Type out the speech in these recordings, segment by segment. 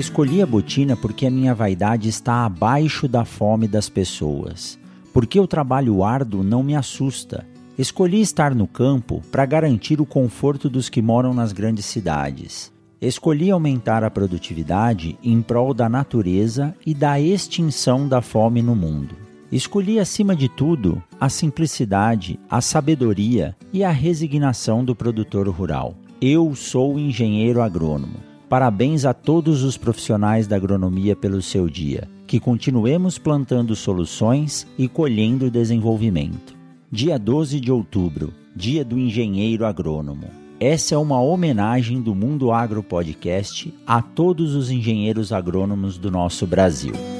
Escolhi a botina porque a minha vaidade está abaixo da fome das pessoas. Porque o trabalho árduo não me assusta. Escolhi estar no campo para garantir o conforto dos que moram nas grandes cidades. Escolhi aumentar a produtividade em prol da natureza e da extinção da fome no mundo. Escolhi, acima de tudo, a simplicidade, a sabedoria e a resignação do produtor rural. Eu sou engenheiro agrônomo. Parabéns a todos os profissionais da agronomia pelo seu dia. Que continuemos plantando soluções e colhendo desenvolvimento. Dia 12 de outubro, Dia do Engenheiro Agrônomo. Essa é uma homenagem do Mundo Agro Podcast a todos os engenheiros agrônomos do nosso Brasil.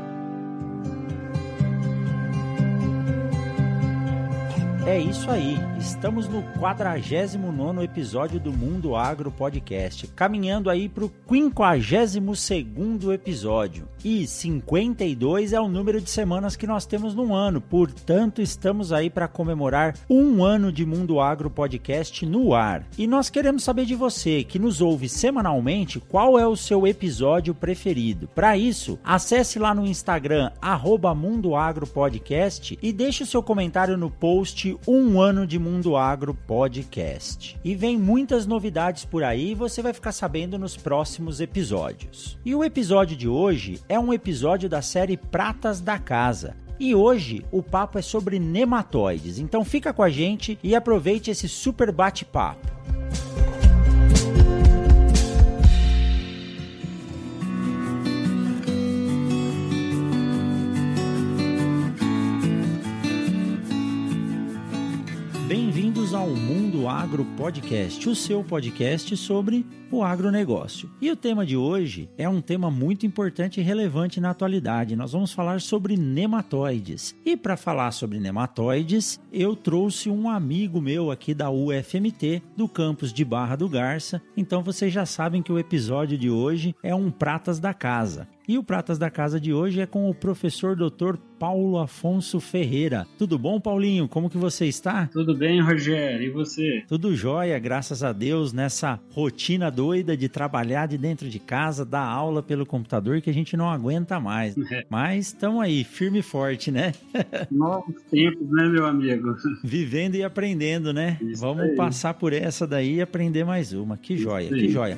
É isso aí, estamos no 49 episódio do Mundo Agro Podcast, caminhando aí para o 52 episódio. E 52 é o número de semanas que nós temos no ano, portanto, estamos aí para comemorar um ano de Mundo Agro Podcast no ar. E nós queremos saber de você, que nos ouve semanalmente, qual é o seu episódio preferido. Para isso, acesse lá no Instagram, Mundo Agro Podcast e deixe o seu comentário no post um ano de Mundo Agro Podcast. E vem muitas novidades por aí e você vai ficar sabendo nos próximos episódios. E o episódio de hoje é um episódio da série Pratas da Casa. E hoje o papo é sobre nematóides. Então fica com a gente e aproveite esse super bate-papo. Bem-vindos ao Mundo Agro Podcast, o seu podcast sobre o agronegócio. E o tema de hoje é um tema muito importante e relevante na atualidade. Nós vamos falar sobre nematóides. E para falar sobre nematóides, eu trouxe um amigo meu aqui da UFMT, do campus de Barra do Garça. Então vocês já sabem que o episódio de hoje é um Pratas da Casa. E o Pratas da Casa de hoje é com o professor Dr. Paulo Afonso Ferreira. Tudo bom, Paulinho? Como que você está? Tudo bem, Rogério. E você? Tudo jóia, graças a Deus, nessa rotina doida de trabalhar de dentro de casa, dar aula pelo computador que a gente não aguenta mais. É. Mas estamos aí, firme e forte, né? Novos tempos, né, meu amigo? Vivendo e aprendendo, né? Isso Vamos aí. passar por essa daí e aprender mais uma. Que joia, que joia.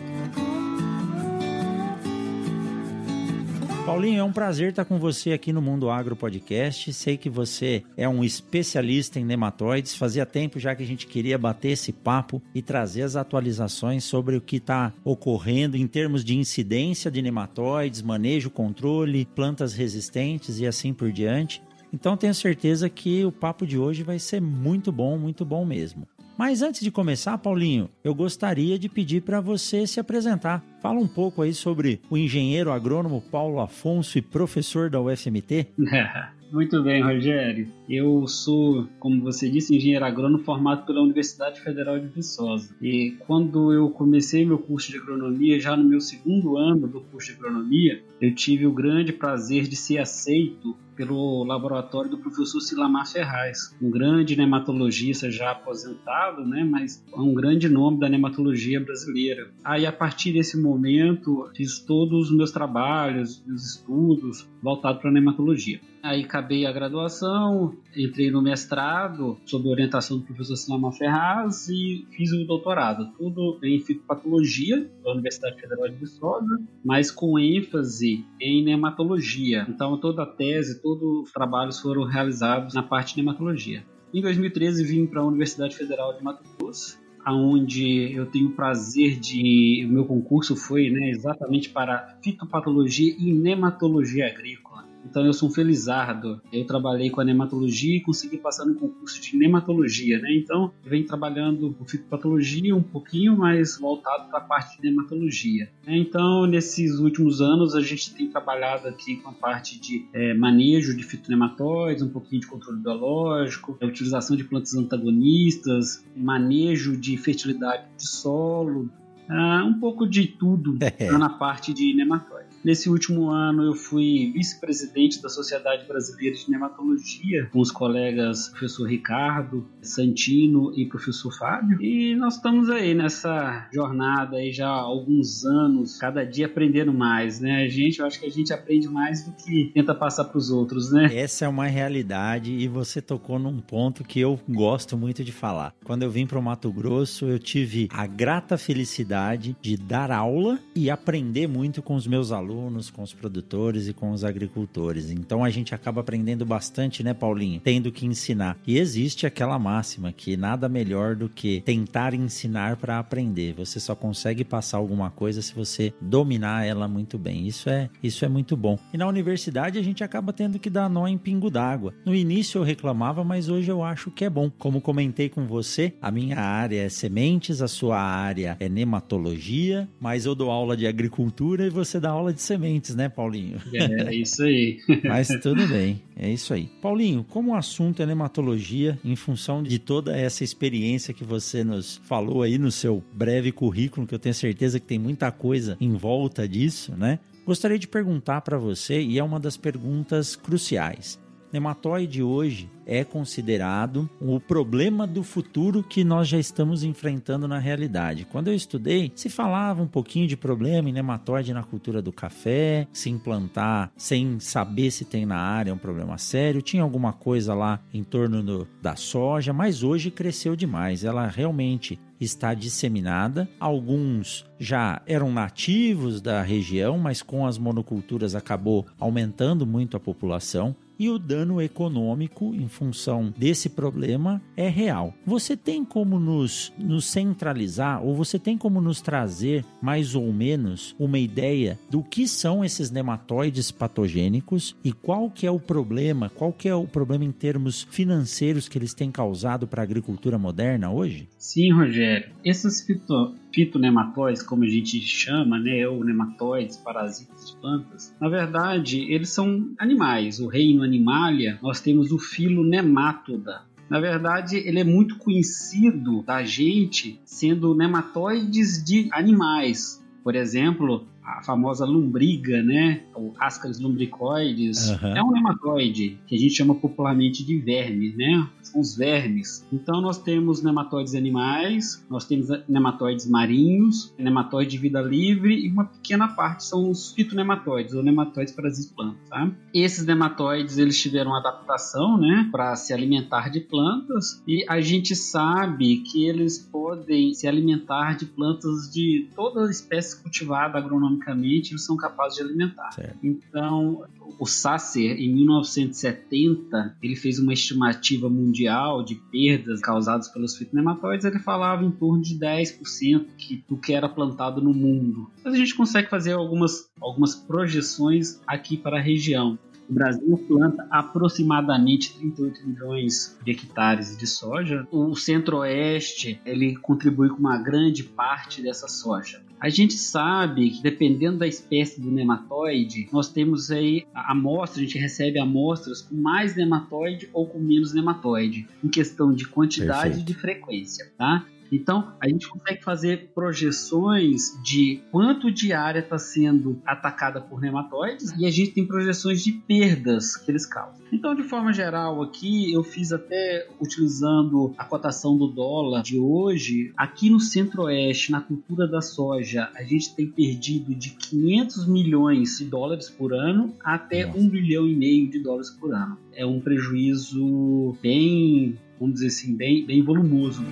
Paulinho, é um prazer estar com você aqui no Mundo Agro Podcast. Sei que você é um especialista em nematóides. Fazia tempo já que a gente queria bater esse papo e trazer as atualizações sobre o que está ocorrendo em termos de incidência de nematóides, manejo, controle, plantas resistentes e assim por diante. Então tenho certeza que o papo de hoje vai ser muito bom, muito bom mesmo. Mas antes de começar, Paulinho, eu gostaria de pedir para você se apresentar. Fala um pouco aí sobre o engenheiro agrônomo Paulo Afonso e professor da UFMT. Muito bem, Rogério. Eu sou, como você disse, engenheiro agrônomo formado pela Universidade Federal de Viçosa. E quando eu comecei meu curso de agronomia, já no meu segundo ano do curso de agronomia, eu tive o grande prazer de ser aceito pelo laboratório do professor Silamar Ferraz, um grande nematologista já aposentado, né, mas um grande nome da nematologia brasileira. Aí, a partir desse momento, fiz todos os meus trabalhos, meus estudos voltados para a nematologia. Aí acabei a graduação, entrei no mestrado sob orientação do professor Silamar Ferraz e fiz o doutorado, tudo em fitopatologia da Universidade Federal de Viçosa, mas com ênfase em nematologia. Então toda a tese, todos os trabalhos foram realizados na parte de nematologia. Em 2013 vim para a Universidade Federal de Mato Grosso, aonde eu tenho o prazer de o meu concurso foi né, exatamente para fitopatologia e nematologia agrícola. Então eu sou um felizardo. Eu trabalhei com a nematologia e consegui passar no concurso de nematologia, né? Então eu venho trabalhando com fitopatologia um pouquinho mais voltado para a parte de nematologia. Né? Então nesses últimos anos a gente tem trabalhado aqui com a parte de é, manejo de fitonematóides, um pouquinho de controle biológico, a utilização de plantas antagonistas, manejo de fertilidade de solo, uh, um pouco de tudo é. na parte de nematóide. Nesse último ano eu fui vice-presidente da Sociedade Brasileira de Nematologia com os colegas professor Ricardo Santino e professor Fábio. E nós estamos aí nessa jornada aí já há alguns anos, cada dia aprendendo mais, né? A gente, eu acho que a gente aprende mais do que tenta passar para os outros, né? Essa é uma realidade e você tocou num ponto que eu gosto muito de falar. Quando eu vim para o Mato Grosso, eu tive a grata felicidade de dar aula e aprender muito com os meus alunos alunos, com os produtores e com os agricultores. Então a gente acaba aprendendo bastante, né, Paulinho? Tendo que ensinar. E existe aquela máxima que nada melhor do que tentar ensinar para aprender. Você só consegue passar alguma coisa se você dominar ela muito bem. Isso é, isso é muito bom. E na universidade a gente acaba tendo que dar nó em pingo d'água. No início eu reclamava, mas hoje eu acho que é bom. Como comentei com você, a minha área é sementes, a sua área é nematologia, mas eu dou aula de agricultura e você dá aula de sementes, né, Paulinho? É, é isso aí. Mas tudo bem, é isso aí. Paulinho, como o assunto é nematologia, em função de toda essa experiência que você nos falou aí no seu breve currículo, que eu tenho certeza que tem muita coisa em volta disso, né? Gostaria de perguntar para você, e é uma das perguntas cruciais. Nematóide hoje é considerado o problema do futuro que nós já estamos enfrentando na realidade. Quando eu estudei, se falava um pouquinho de problema em nematóide na cultura do café, se implantar sem saber se tem na área é um problema sério. Tinha alguma coisa lá em torno do, da soja, mas hoje cresceu demais. Ela realmente está disseminada. Alguns já eram nativos da região, mas com as monoculturas acabou aumentando muito a população e o dano econômico em função desse problema é real. Você tem como nos, nos centralizar ou você tem como nos trazer mais ou menos uma ideia do que são esses nematóides patogênicos e qual que é o problema, qual que é o problema em termos financeiros que eles têm causado para a agricultura moderna hoje? Sim, Rogério. Esses fito, fitonematóides, como a gente chama, né, ou nematóides, parasitas de plantas, na verdade, eles são animais. O reino Animalia, nós temos o filo Nematoda. Na verdade, ele é muito conhecido da gente sendo nematóides de animais. Por exemplo, a famosa lombriga, né? O Ascaris lumbricoides, uhum. é um nematóide que a gente chama popularmente de verme, né? São os vermes. Então nós temos nematóides animais, nós temos nematóides marinhos, nematóide de vida livre e uma pequena parte são os fitonematóides, ou nematóides parasitas plantas, tá? Esses nematóides eles tiveram adaptação, né, para se alimentar de plantas e a gente sabe que eles podem se alimentar de plantas de toda espécie cultivada agronomicamente economicamente eles são capazes de alimentar. Certo. Então, o Sasser, em 1970, ele fez uma estimativa mundial de perdas causadas pelos fitonematóides, ele falava em torno de 10% que, do que era plantado no mundo. Mas a gente consegue fazer algumas, algumas projeções aqui para a região. O Brasil planta aproximadamente 38 milhões de hectares de soja. O Centro-Oeste ele contribui com uma grande parte dessa soja. A gente sabe que dependendo da espécie do nematóide, nós temos aí a amostra, a gente recebe amostras com mais nematóide ou com menos nematóide, em questão de quantidade Perfeito. e de frequência, tá? Então, a gente consegue fazer projeções de quanto de área está sendo atacada por nematóides e a gente tem projeções de perdas que eles causam. Então, de forma geral, aqui eu fiz até utilizando a cotação do dólar de hoje. Aqui no Centro-Oeste, na cultura da soja, a gente tem perdido de 500 milhões de dólares por ano até Nossa. 1 bilhão e meio de dólares por ano. É um prejuízo bem, vamos dizer assim, bem, bem volumoso.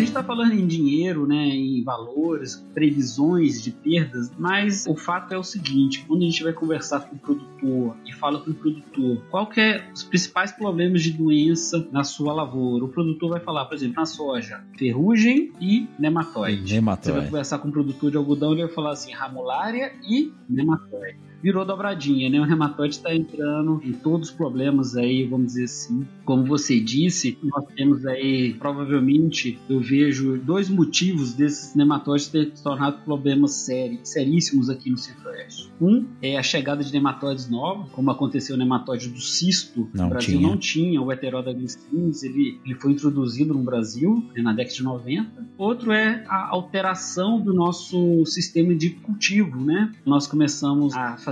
gente está falando em dinheiro, né, em valores, previsões de perdas, mas o fato é o seguinte: quando a gente vai conversar com o produtor e fala com o produtor qual que é os principais problemas de doença na sua lavoura, o produtor vai falar, por exemplo, na soja, ferrugem e nematóide. Nematóide. Você vai conversar com o produtor de algodão, ele vai falar assim, ramulária e nematóide virou dobradinha, né? O rematóide está entrando em todos os problemas aí, vamos dizer assim. Como você disse, nós temos aí, provavelmente, eu vejo dois motivos desses nematóides terem se tornado problemas sérios, seríssimos aqui no Centro-Oeste. Um é a chegada de nematóides novos, como aconteceu o nematóide do cisto. Não no Brasil tinha. não tinha, o heteroda glicins, ele, ele foi introduzido no Brasil né, na década de 90. Outro é a alteração do nosso sistema de cultivo, né? Nós começamos a fazer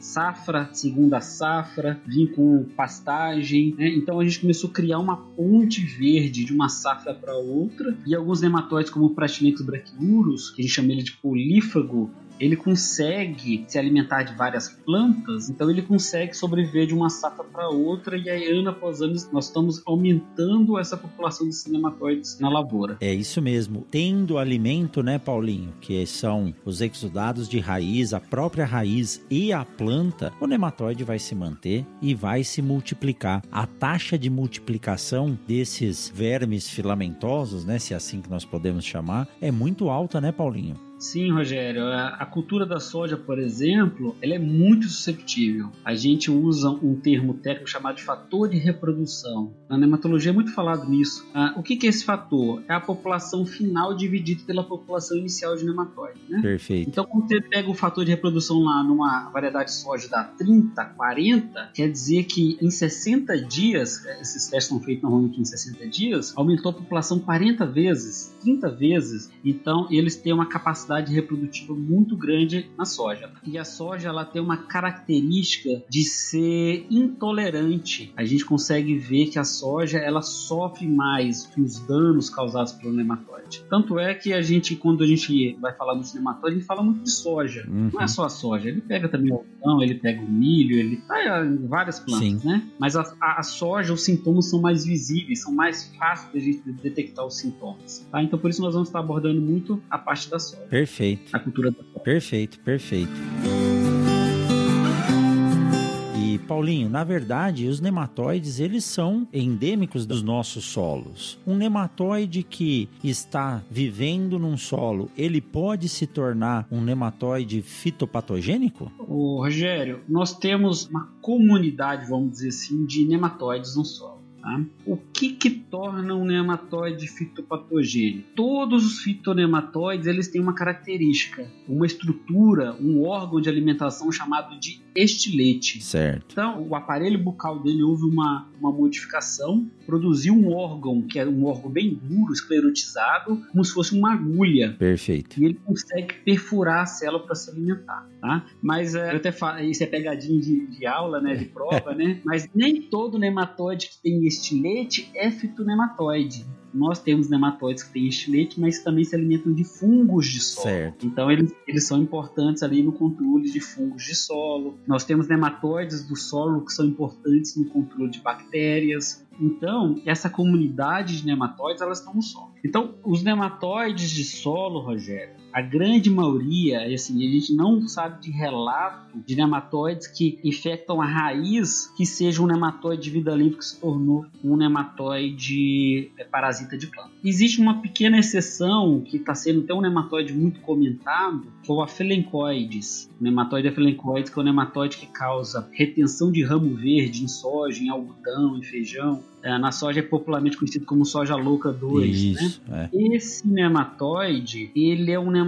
safra, segunda safra, vir com pastagem, né? Então a gente começou a criar uma ponte verde de uma safra para outra e alguns nematóides como o Pratinectus brachiurus, que a gente chama ele de polífago, ele consegue se alimentar de várias plantas, então ele consegue sobreviver de uma safra para outra e aí ano após ano nós estamos aumentando essa população de nematóides na lavoura. É isso mesmo. Tendo alimento, né, Paulinho, que são os exudados de raiz, a própria raiz e a planta, o nematóide vai se manter e vai se multiplicar. A taxa de multiplicação desses vermes filamentosos, né, se é assim que nós podemos chamar, é muito alta, né, Paulinho? Sim, Rogério. A, cultura da soja, por exemplo, ela é muito susceptível. A gente usa um termo técnico chamado de fator de reprodução. Na nematologia é muito falado nisso. Ah, o que, que é esse fator? É a população final dividida pela população inicial de nematóide. Né? Perfeito. Então, quando você pega o fator de reprodução lá numa variedade de soja da 30, 40, quer dizer que em 60 dias, esses testes são feitos normalmente em 60 dias, aumentou a população 40 vezes, 30 vezes. Então, eles têm uma capacidade reprodutiva muito grande na soja. E a soja ela tem uma característica de ser intolerante. A gente consegue ver que a soja ela sofre mais que os danos causados pelo nematóide. Tanto é que a gente, quando a gente vai falar dos nematóides, a gente fala muito de soja. Uhum. Não é só a soja, ele pega também o algodão, ele pega o milho, ele tá em várias plantas, Sim. né? Mas a, a- a soja, os sintomas são mais visíveis, são mais fáceis de a gente detectar os sintomas. Tá? Então por isso nós vamos estar abordando muito a parte da soja, Perfeito. A cultura da. Perfeito, perfeito. E Paulinho, na verdade, os nematóides eles são endêmicos dos nossos solos. Um nematóide que está vivendo num solo, ele pode se tornar um nematóide fitopatogênico? Ô, Rogério, nós temos uma comunidade, vamos dizer assim, de nematóides no solo. Tá? O que que torna um nematóide fitopatogênico? Todos os fitonematóides eles têm uma característica, uma estrutura, um órgão de alimentação chamado de estilete. Certo. Então, o aparelho bucal dele houve uma, uma modificação, produziu um órgão que era um órgão bem duro, esclerotizado, como se fosse uma agulha Perfeito. e ele consegue perfurar a célula para se alimentar, tá? Mas é, eu até falo, isso é pegadinha de, de aula, né, de prova, né? Mas nem todo nematóide que tem estilete é fitonematóide. Nós temos nematóides que têm estilete, mas também se alimentam de fungos de solo. Certo. Então eles, eles são importantes ali no controle de fungos de solo. Nós temos nematóides do solo que são importantes no controle de bactérias. Então, essa comunidade de nematóides, elas estão no solo. Então, os nematóides de solo, Rogério, a grande maioria, assim, a gente não sabe de relato de nematóides que infectam a raiz que seja um nematóide de vida livre que se tornou um nematóide é, parasita de planta. Existe uma pequena exceção que está sendo até um nematóide muito comentado, que é o afelencoides. O nematóide afelencoides, que é o nematóide que causa retenção de ramo verde em soja, em algodão, em feijão. É, na soja é popularmente conhecido como soja louca 2, né? Isso, é. Esse nematóide, ele é um nematóide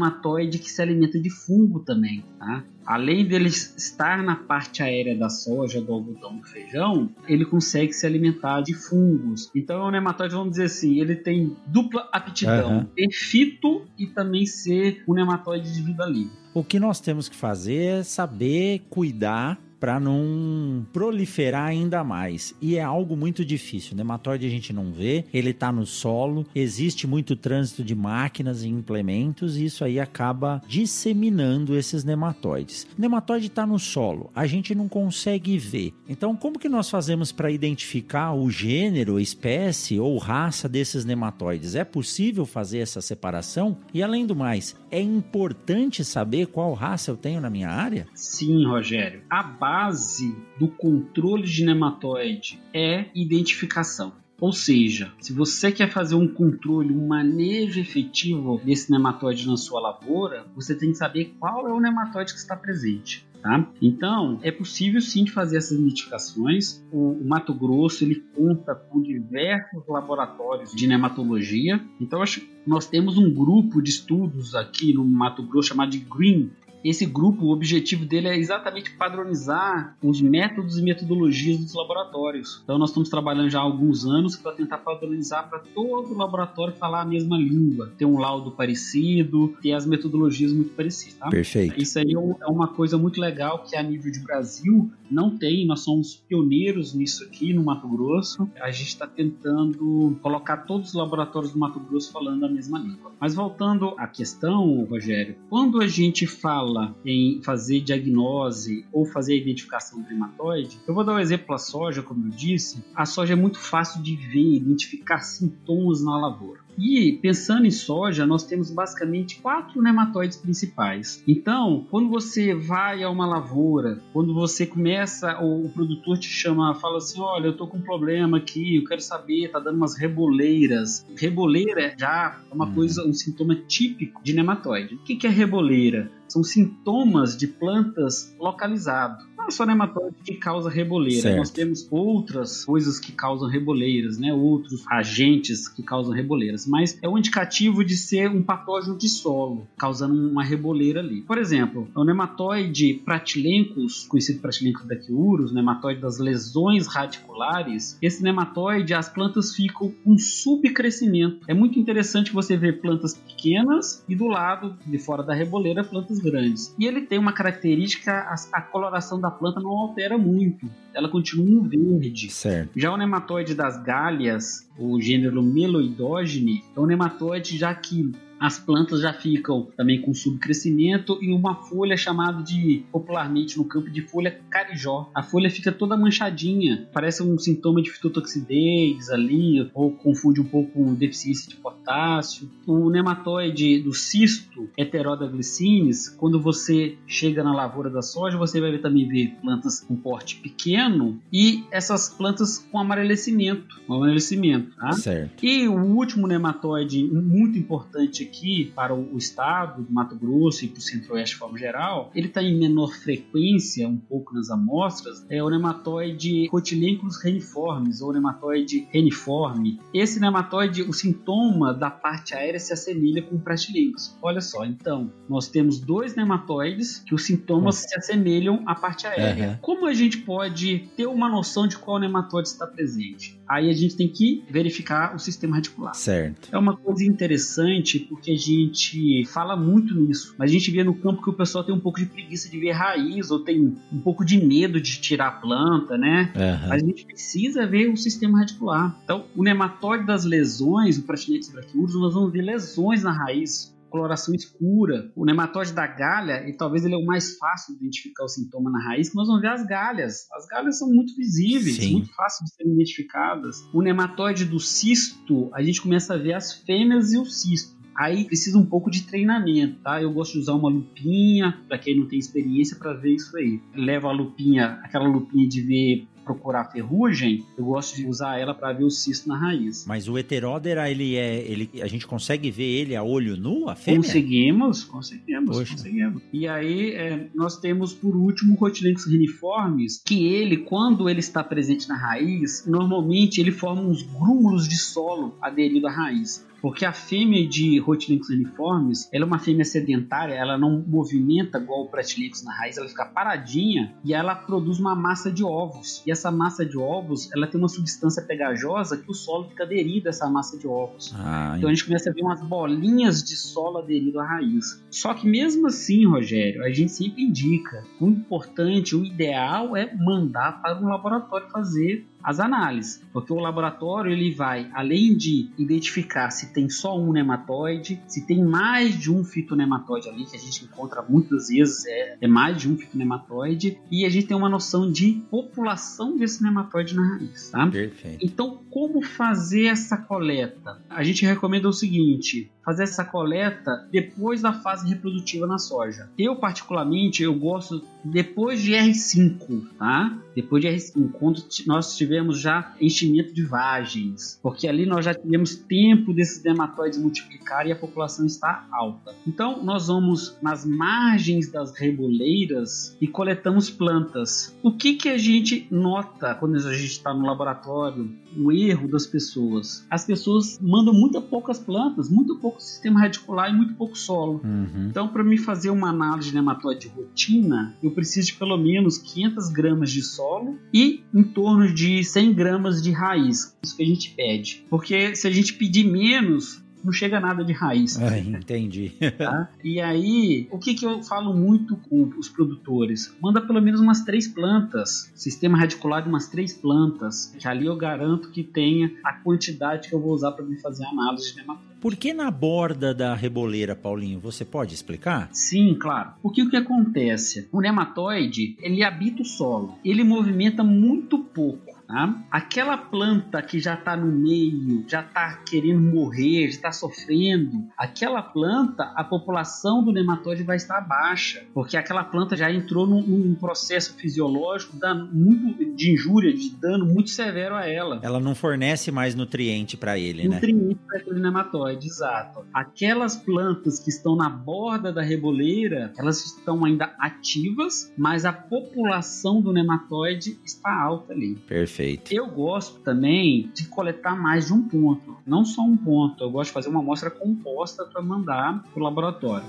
que se alimenta de fungo também, tá? Além dele estar na parte aérea da soja, do algodão, do feijão, ele consegue se alimentar de fungos. Então é um nematóide, vamos dizer assim, ele tem dupla aptidão, Aham. ter fito e também ser um nematóide de vida livre. O que nós temos que fazer é saber cuidar para não proliferar ainda mais. E é algo muito difícil. O nematóide a gente não vê, ele está no solo, existe muito trânsito de máquinas e implementos e isso aí acaba disseminando esses nematóides. O nematóide está no solo, a gente não consegue ver. Então, como que nós fazemos para identificar o gênero, espécie ou raça desses nematóides? É possível fazer essa separação? E além do mais, é importante saber qual raça eu tenho na minha área? Sim, Rogério. A base do controle de nematóide é identificação. Ou seja, se você quer fazer um controle, um manejo efetivo desse nematóide na sua lavoura, você tem que saber qual é o nematóide que está presente. Tá? Então, é possível sim de fazer essas identificações. O, o, Mato Grosso ele conta com diversos laboratórios de nematologia. Então, acho nós temos um grupo de estudos aqui no Mato Grosso chamado de Green esse grupo, o objetivo dele é exatamente padronizar os métodos e metodologias dos laboratórios. Então, nós estamos trabalhando já há alguns anos para tentar padronizar para todo laboratório falar a mesma língua, ter um laudo parecido, ter as metodologias muito parecidas. Tá? Perfeito. Isso aí é, é uma coisa muito legal que a nível de Brasil não tem. Nós somos pioneiros nisso aqui no Mato Grosso. A gente está tentando colocar todos os laboratórios do Mato Grosso falando a mesma língua. Mas voltando à questão, Rogério, quando a gente fala fala em fazer diagnose ou fazer a identificação do nematóide, eu vou dar um exemplo da soja, como eu disse. A soja é muito fácil de ver, identificar sintomas na lavoura. E pensando em soja, nós temos basicamente quatro nematóides principais. Então, quando você vai a uma lavoura, quando você começa, o, o produtor te chama, fala assim: Olha, eu tô com um problema aqui, eu quero saber, tá dando umas reboleiras. Reboleira já é uma hum. coisa, um sintoma típico de nematóide. O que, que é reboleira? São sintomas de plantas localizados não é só nematóide que causa reboleira. Certo. Nós temos outras coisas que causam reboleiras, né? Outros agentes que causam reboleiras. Mas é um indicativo de ser um patógeno de solo, causando uma reboleira ali. Por exemplo, o nematóide pratilencos, conhecido pratilencos daquiurus, nematóide das lesões radiculares, esse nematóide, as plantas ficam com subcrescimento. É muito interessante você ver plantas pequenas e do lado, de fora da reboleira, plantas grandes. E ele tem uma característica, a, a coloração da planta não altera muito. Ela continua verde. Certo. Já o nematóide das galhas, o gênero Meloidogene, é um nematóide já que as plantas já ficam também com subcrescimento e uma folha chamada de, popularmente no campo, de folha carijó. A folha fica toda manchadinha, parece um sintoma de fitotoxidez ali, ou confunde um pouco com deficiência de potássio. O nematóide do cisto, Heteroda glycinis, quando você chega na lavoura da soja, você vai também ver plantas com porte pequeno e essas plantas com amarelecimento, amarelecimento, tá? Certo. E o último nematóide muito importante aqui para o estado do Mato Grosso e para o centro-oeste de forma geral, ele está em menor frequência, um pouco nas amostras, é o nematóide Cotylenchus reniformes ou nematóide reniforme. Esse nematóide, o sintoma da parte aérea se assemelha com o. Olha só, então, nós temos dois nematóides que os sintomas uhum. se assemelham à parte aérea. Uhum. Como a gente pode ter uma noção de qual nematóide está presente? Aí a gente tem que verificar o sistema radicular. Certo. É uma coisa interessante porque a gente fala muito nisso, mas a gente vê no campo que o pessoal tem um pouco de preguiça de ver raiz ou tem um pouco de medo de tirar a planta, né? Uhum. A gente precisa ver o sistema radicular. Então, o nematóide das lesões, o Pratinectes brachiurus, nós vamos ver lesões na raiz, coloração escura. O nematóide da galha, e talvez ele é o mais fácil de identificar o sintoma na raiz, que nós vamos ver as galhas. As galhas são muito visíveis, Sim. muito fáceis de serem identificadas. O nematóide do cisto, a gente começa a ver as fêmeas e o cisto. Aí precisa um pouco de treinamento, tá? Eu gosto de usar uma lupinha, para quem não tem experiência, para ver isso aí. Leva a lupinha, aquela lupinha de ver procurar ferrugem, eu gosto de usar ela para ver o cisto na raiz. Mas o heteródera, ele é, ele, a gente consegue ver ele a olho nu, a fêmea? Conseguimos, conseguimos, Poxa. conseguimos. E aí é, nós temos por último o Rotilenx reniformes, que ele, quando ele está presente na raiz, normalmente ele forma uns grúmulos de solo aderido à raiz. Porque a fêmea de Rotilinus uniformes, ela é uma fêmea sedentária, ela não movimenta igual o Pretilicus na raiz, ela fica paradinha e ela produz uma massa de ovos. E essa massa de ovos, ela tem uma substância pegajosa que o solo fica aderido a essa massa de ovos. Ah, então a gente começa a ver umas bolinhas de solo aderido à raiz. Só que mesmo assim, Rogério, a gente sempre indica, o importante, o ideal é mandar para um laboratório fazer as análises, porque o laboratório ele vai, além de identificar se tem só um nematóide, se tem mais de um fitonematóide ali, que a gente encontra muitas vezes é, é mais de um fitonematóide, e a gente tem uma noção de população desse nematóide na raiz, tá? Perfeito. Então, como fazer essa coleta? A gente recomenda o seguinte: fazer essa coleta depois da fase reprodutiva na soja. Eu particularmente eu gosto depois de R5, tá? Depois de R5, quando nós tivemos já enchimento de vagens, porque ali nós já tivemos tempo desses nematóides multiplicar e a população está alta. Então nós vamos nas margens das reboleiras e coletamos plantas. O que que a gente nota quando a gente está no laboratório? O erro das pessoas. As pessoas mandam muito poucas plantas, muito pouco sistema radicular e muito pouco solo. Uhum. Então, para me fazer uma análise de nematóide de rotina, eu preciso de pelo menos 500 gramas de solo e em torno de 100 gramas de raiz. Isso que a gente pede. Porque se a gente pedir menos, não chega nada de raiz. É, entendi. Tá? E aí, o que, que eu falo muito com os produtores? Manda pelo menos umas três plantas, sistema radicular de umas três plantas, que ali eu garanto que tenha a quantidade que eu vou usar para me fazer a análise de nematóide. Por que na borda da reboleira, Paulinho? Você pode explicar? Sim, claro. Porque o que acontece? O nematóide, ele habita o solo. Ele movimenta muito pouco. Tá? Aquela planta que já está no meio, já está querendo morrer, já está sofrendo, aquela planta, a população do nematóide vai estar baixa, porque aquela planta já entrou num, num processo fisiológico muito, de injúria, de dano muito severo a ela. Ela não fornece mais nutriente para ele, nutriente né? Nutriente para aquele nematóide, exato. Aquelas plantas que estão na borda da reboleira, elas estão ainda ativas, mas a população do nematóide está alta ali. Perfeito. Perfeito. Eu gosto também de coletar mais de um ponto, não só um ponto. Eu gosto de fazer uma amostra composta para mandar para o laboratório.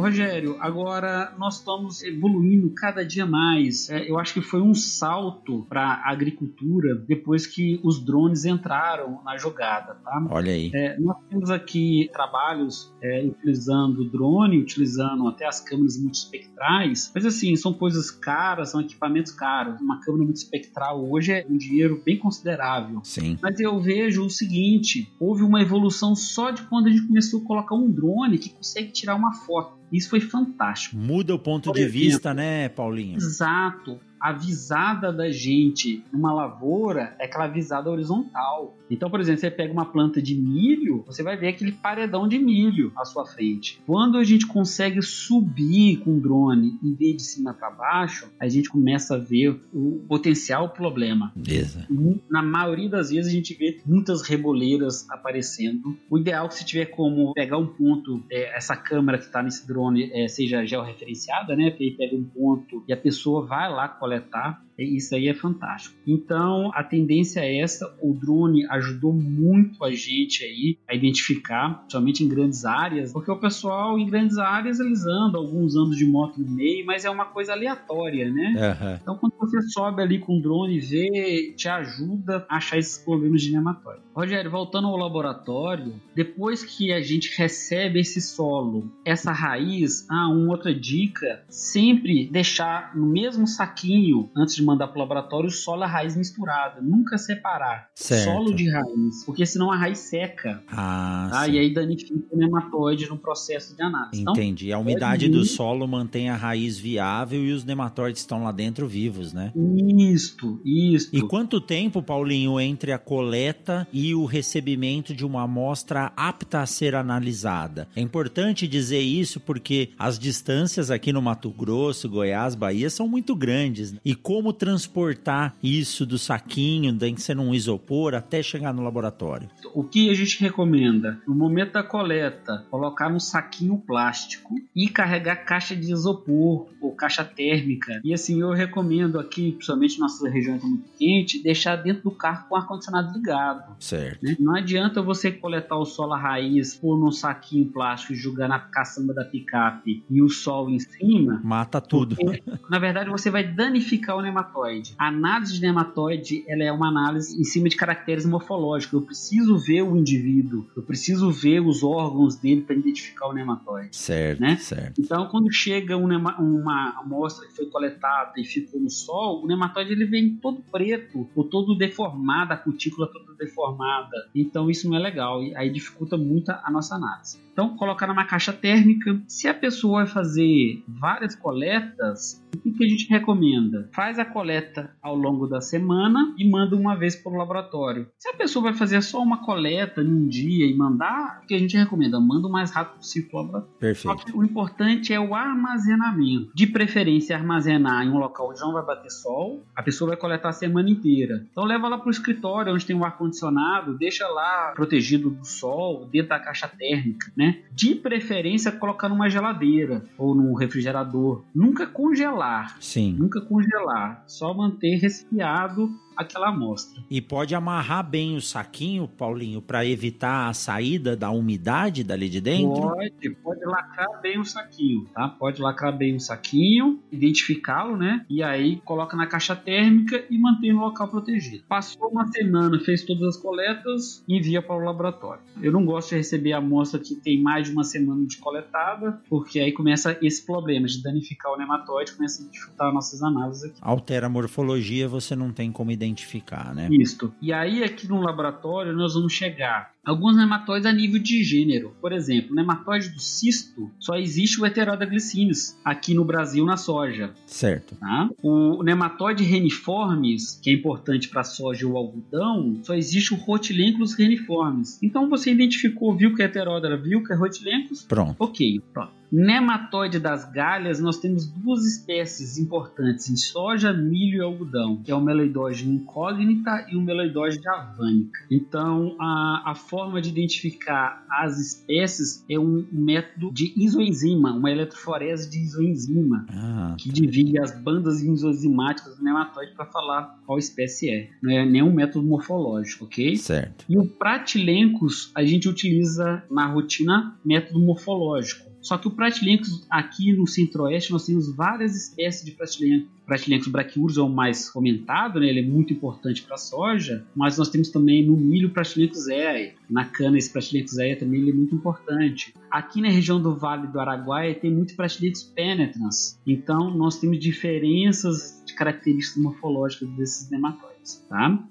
Rogério, agora nós estamos evoluindo cada dia mais. É, eu acho que foi um salto para a agricultura depois que os drones entraram na jogada, tá? Olha aí. É, nós temos aqui trabalhos é, utilizando drone, utilizando até as câmeras multispectrais, mas assim, são coisas caras, são equipamentos caros. Uma câmera multispectral hoje é um dinheiro bem considerável. Sim. Mas eu vejo o seguinte, houve uma evolução só de quando a gente começou a colocar um drone que consegue tirar uma foto. Isso foi fantástico. Muda o ponto Por de exemplo, vista, né, Paulinho? Exato a visada da gente numa lavoura é aquela visada horizontal. Então, por exemplo, você pega uma planta de milho, você vai ver aquele paredão de milho à sua frente. Quando a gente consegue subir com o drone e ver de cima para baixo, a gente começa a ver o potencial problema. Beleza. Na maioria das vezes a gente vê muitas reboleiras aparecendo. O ideal é que se tiver como pegar um ponto, é, essa câmera que está nesse drone é, seja georreferenciada, né? Porque aí pega um ponto e a pessoa vai lá, coletar coletar isso aí é fantástico. Então, a tendência é essa. O drone ajudou muito a gente aí a identificar, somente em grandes áreas, porque o pessoal em grandes áreas eles andam alguns anos de moto no meio, mas é uma coisa aleatória, né? Uhum. Então, quando você sobe ali com o drone e vê, te ajuda a achar esses problemas de nematóide. Rogério, voltando ao laboratório, depois que a gente recebe esse solo, essa raiz, ah, uma outra dica, sempre deixar no mesmo saquinho antes de mandar para o laboratório solo a raiz misturada, nunca separar certo. solo de raiz, porque senão a raiz seca. Ah, tá? E aí danifica o nematóide no processo de análise. Então, Entendi. Então, a umidade do solo mantém a raiz viável e os nematóides estão lá dentro vivos, né? Isto, isto. E quanto tempo, Paulinho, entre a coleta e o recebimento de uma amostra apta a ser analisada? É importante dizer isso porque as distâncias aqui no Mato Grosso, Goiás, Bahia são muito grandes. E como transportar isso do saquinho, tem que ser um isopor, até chegar no laboratório? O que a gente recomenda? No momento da coleta, colocar num saquinho plástico e carregar caixa de isopor ou caixa térmica. E assim, eu recomendo aqui, principalmente nossa região é muito quente, deixar dentro do carro com o ar-condicionado ligado. Certo. Né? Não adianta você coletar o solo à raiz, pôr num saquinho plástico e jogar na caçamba da picape e o sol em cima. Mata tudo. Porque, na verdade, você vai danificar o nematóide. A análise de nematóide ela é uma análise em cima de caracteres morfológicos. Eu preciso ver o indivíduo, eu preciso ver os órgãos dele para identificar o nematóide. Certo, né? certo. Então, quando chega um uma amostra que foi coletada e ficou no sol, o nematóide ele vem todo preto ou todo deformado, a cutícula toda deformada. Então, isso não é legal e aí dificulta muito a nossa análise. Então, colocar numa caixa térmica. Se a pessoa vai fazer várias coletas, o que, que a gente recomenda? Faz a coleta ao longo da semana e manda uma vez para o laboratório. Se a pessoa vai fazer só uma coleta num dia e mandar, o que a gente recomenda? Manda o mais rápido possível para o laboratório. Perfeito. o importante é o armazenamento. De preferência, armazenar em um local onde não vai bater sol. A pessoa vai coletar a semana inteira. Então, leva lá para o escritório, onde tem um ar-condicionado, deixa lá protegido do sol, dentro da caixa térmica né? De preferência colocar numa geladeira ou num refrigerador. Nunca congelar. Sim. Nunca congelar. Só manter resfriado aquela amostra. E pode amarrar bem o saquinho, Paulinho, para evitar a saída da umidade dali de dentro? Pode, pode lacrar bem o saquinho, tá? Pode lacrar bem o saquinho, identificá-lo, né? E aí coloca na caixa térmica e mantém no local protegido. Passou uma semana, fez todas as coletas, envia para o laboratório. Eu não gosto de receber a amostra que tem mais de uma semana de coletada, porque aí começa esse problema de danificar o nematóide, começa a dificultar nossas análises aqui. Altera a morfologia, você não tem como identificar identificar, né? Isso. E aí aqui no laboratório nós vamos chegar alguns nematóides a nível de gênero. Por exemplo, o nematóide do cisto só existe o Heteroda glycinis aqui no Brasil na soja. Certo. Tá? O nematóide reniformes, que é importante para a soja e o algodão, só existe o Rotilenclos reniformes. Então você identificou, viu que é Heteroda, viu que é Rotilenclos? Pronto. Ok, pronto. Nematóide das galhas, nós temos duas espécies importantes em soja, milho e algodão, que é o meloidóide incógnita e o meloidóide avanica. Então, a, a forma de identificar as espécies é um método de isoenzima, uma eletroforese de isoenzima, ah, que divide as bandas isoenzimáticas do nematóide para falar qual espécie é. Não é nenhum método morfológico, ok? certo. E o pratilencos a gente utiliza na rotina método morfológico. Só que o Pratilencos aqui no centro-oeste nós temos várias espécies de Pratilencos. Pratilencos braquiurus é o mais comentado, né? ele é muito importante para a soja, mas nós temos também no milho Pratilencos zea. Na cana esse Pratilencos zea também ele é muito importante. Aqui na região do Vale do Araguaia tem muito Pratilencos penetrans. Então nós temos diferenças de características morfológicas desses nematóides, tá?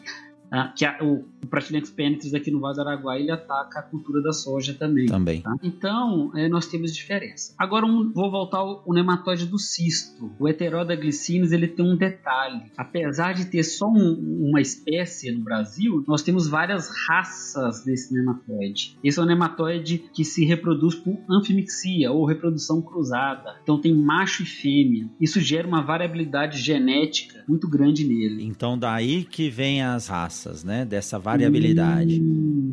Ah, que a, o, o Pratilex penetris aqui no Vale do Araguaia ele ataca a cultura da soja também. Também. tá? Então, é, nós temos diferença. Agora, um, vou voltar ao, ao nematóide do cisto. O Heteroda glycinis, ele tem um detalhe. Apesar de ter só um- uma espécie no Brasil, nós temos várias raças desse nematóide. Esse é um nematóide que se reproduz por anfimixia ou reprodução cruzada. Então, tem macho e fêmea. Isso gera uma variabilidade genética muito grande nele. Então daí que vem as raças, né? Dessa variabilidade.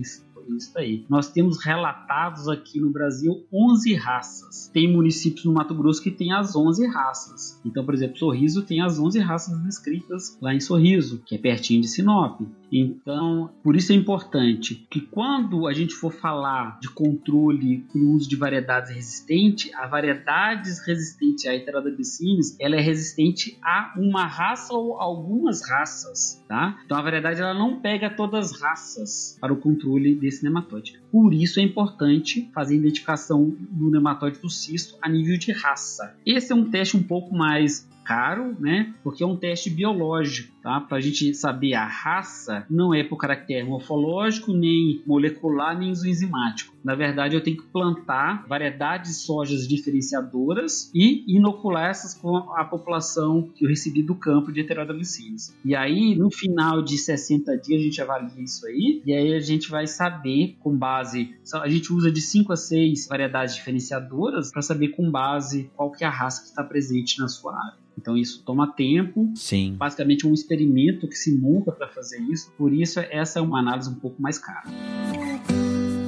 Isso, isso aí. Nós temos relatados aqui no Brasil 11 raças. Tem municípios no Mato Grosso que tem as 11 raças. Então, por exemplo, Sorriso tem as 11 raças descritas lá em Sorriso, que é pertinho de Sinop. Então, por isso é importante que quando a gente for falar de controle no uso de variedades resistentes, a variedades resistentes à heterodabicinis, ela é resistente a uma raça ou algumas raças, tá? Então a variedade ela não pega todas as raças para o controle desse nematóide. Por isso é importante fazer a identificação do nematóide do cisto a nível de raça. Esse é um teste um pouco mais caro, né? Porque é um teste biológico, tá? Para a gente saber a raça, não é por caractere morfológico, nem molecular, nem enzimático. Na verdade, eu tenho que plantar variedades de sojas diferenciadoras e inocular essas com a população que eu recebi do campo de heterodalicinas. E aí, no final de 60 dias, a gente avalia isso aí, e aí a gente vai saber, com base. A gente usa de 5 a 6 variedades diferenciadoras para saber com base qual que é a raça que está presente na sua área. Então isso toma tempo. Sim. Basicamente um experimento que se monta para fazer isso. Por isso essa é uma análise um pouco mais cara.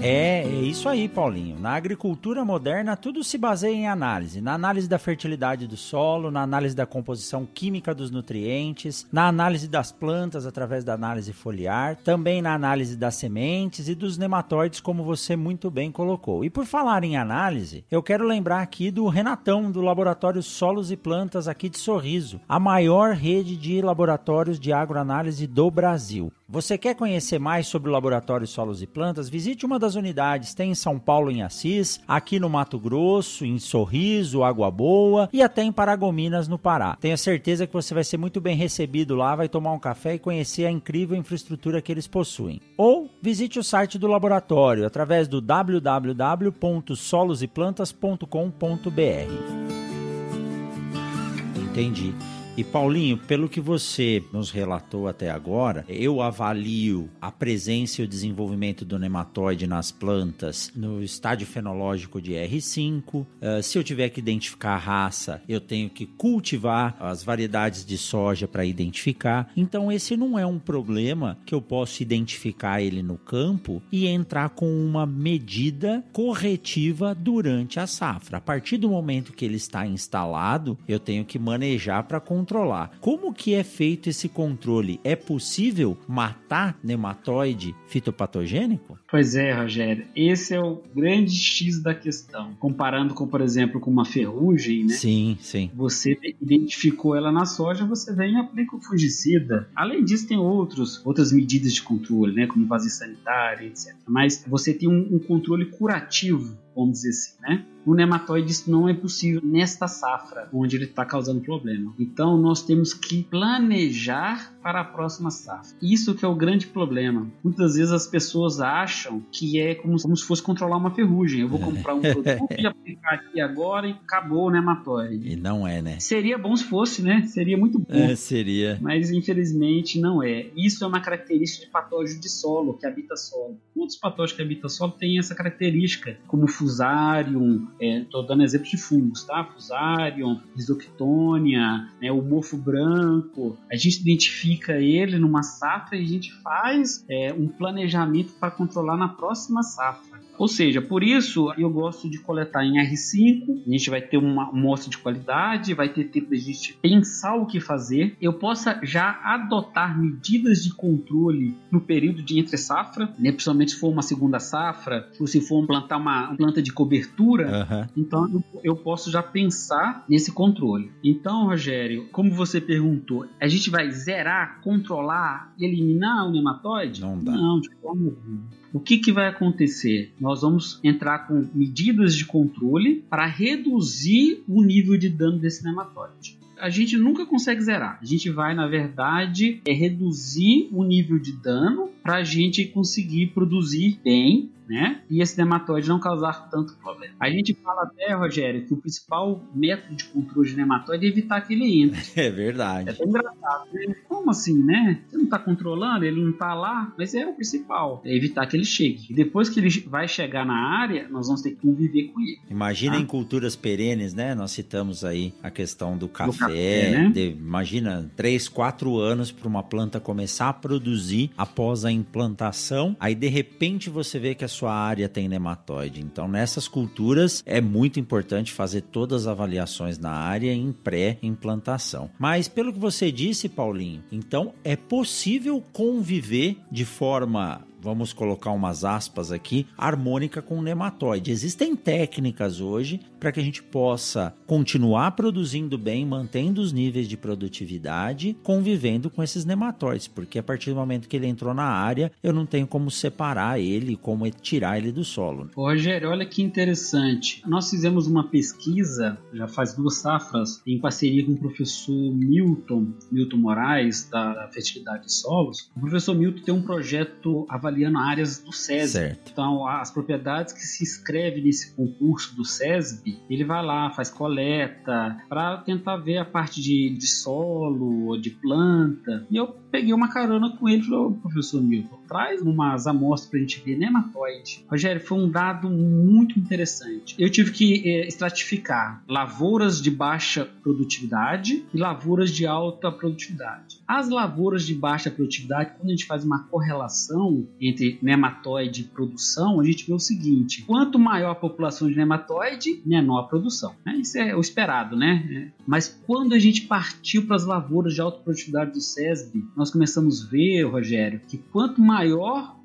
É, é isso aí, Paulinho. Na agricultura moderna, tudo se baseia em análise. Na análise da fertilidade do solo, na análise da composição química dos nutrientes, na análise das plantas através da análise foliar, também na análise das sementes e dos nematóides, como você muito bem colocou. E por falar em análise, eu quero lembrar aqui do Renatão, do Laboratório Solos e Plantas aqui de Sorriso, a maior rede de laboratórios de agroanálise do Brasil. Você quer conhecer mais sobre o Laboratório Solos e Plantas? Visite uma das unidades. Tem em São Paulo, em Assis, aqui no Mato Grosso, em Sorriso, Água Boa e até em Paragominas, no Pará. Tenho certeza que você vai ser muito bem recebido lá, vai tomar um café e conhecer a incrível infraestrutura que eles possuem. Ou visite o site do laboratório através do www.soloseplantas.com.br. Entendi. E Paulinho, pelo que você nos relatou até agora, eu avalio a presença e o desenvolvimento do nematóide nas plantas no estádio fenológico de R5. Uh, se eu tiver que identificar a raça, eu tenho que cultivar as variedades de soja para identificar. Então, esse não é um problema que eu posso identificar ele no campo e entrar com uma medida corretiva durante a safra. A partir do momento que ele está instalado, eu tenho que manejar para controlar controlar. Como que é feito esse controle? É possível matar nematóide fitopatogênico? Pois é, Rogério. Esse é o grande X da questão. Comparando com, por exemplo, com uma ferrugem, né? Sim, sim. Você identificou ela na soja, você vem e aplica o fungicida. Além disso, tem outros, outras medidas de controle, né? Como invasão sanitária, etc. Mas você tem um, um controle curativo vamos dizer assim, né? O nematóide isso não é possível nesta safra, onde ele está causando problema. Então nós temos que planejar para a próxima safra. Isso que é o grande problema. Muitas vezes as pessoas acham que é como, como se fosse controlar uma ferrugem. Eu vou comprar um produto e aplicar aqui agora e acabou o nematóide. E não é, né? Seria bom se fosse, né? Seria muito bom. É, seria. Mas infelizmente não é. Isso é uma característica de patógeno de solo, que habita solo. Muitos patógenos que habitam solo têm essa característica, como Fusarium, estou é, dando exemplos de fungos, tá? Fusarium, Rhizoctonia, né, o mofo branco. A gente identifica ele numa safra e a gente faz é, um planejamento para controlar na próxima safra. Ou seja, por isso eu gosto de coletar em R5, a gente vai ter uma amostra de qualidade, vai ter tempo de a gente pensar o que fazer. Eu possa já adotar medidas de controle no período de entre safra, né? principalmente se for uma segunda safra, ou se for plantar uma planta de cobertura, uhum. então eu, eu posso já pensar nesse controle. Então, Rogério, como você perguntou, a gente vai zerar, controlar, eliminar o nematóide? Não dá. Não, de forma alguma o que, que vai acontecer? Nós vamos entrar com medidas de controle para reduzir o nível de dano desse nematóide a gente nunca consegue zerar. A gente vai, na verdade, é reduzir o nível de dano para a gente conseguir produzir bem né? E esse nematóide não causar tanto problema. A gente fala até, Rogério, que o principal método de controle de nematóide é evitar que ele entre. É verdade. É até engraçado, né? Como assim, né? Você não está controlando, ele não está lá, mas é o principal, é evitar que ele chegue. E depois que ele vai chegar na área, nós vamos ter que conviver com ele. Imagina tá? em culturas perenes, né? Nós citamos aí a questão do café. Do café né? de, imagina 3, 4 anos para uma planta começar a produzir após a implantação. Aí de repente você vê que a sua área tem nematóide. Então, nessas culturas é muito importante fazer todas as avaliações na área em pré-implantação. Mas pelo que você disse, Paulinho, então é possível conviver de forma vamos colocar umas aspas aqui, harmônica com nematóide. Existem técnicas hoje para que a gente possa continuar produzindo bem, mantendo os níveis de produtividade, convivendo com esses nematóides, porque a partir do momento que ele entrou na área, eu não tenho como separar ele, como tirar ele do solo. Rogério, olha que interessante. Nós fizemos uma pesquisa, já faz duas safras, em parceria com o professor Milton, Milton Moraes, da Fertilidade de Solos. O professor Milton tem um projeto avaliando áreas do SESB. Certo. Então, as propriedades que se inscrevem nesse concurso do SESB, ele vai lá, faz coleta, para tentar ver a parte de, de solo, de planta. E eu peguei uma carona com ele e falei, professor Milton, traz umas amostras para a gente ver nematóide. Rogério, foi um dado muito interessante. Eu tive que é, estratificar lavouras de baixa produtividade e lavouras de alta produtividade. As lavouras de baixa produtividade, quando a gente faz uma correlação entre nematóide e produção, a gente vê o seguinte: quanto maior a população de nematóide, menor a produção. Né? Isso é o esperado, né? Mas quando a gente partiu para as lavouras de alta produtividade do SESB, nós começamos a ver, Rogério, que quanto maior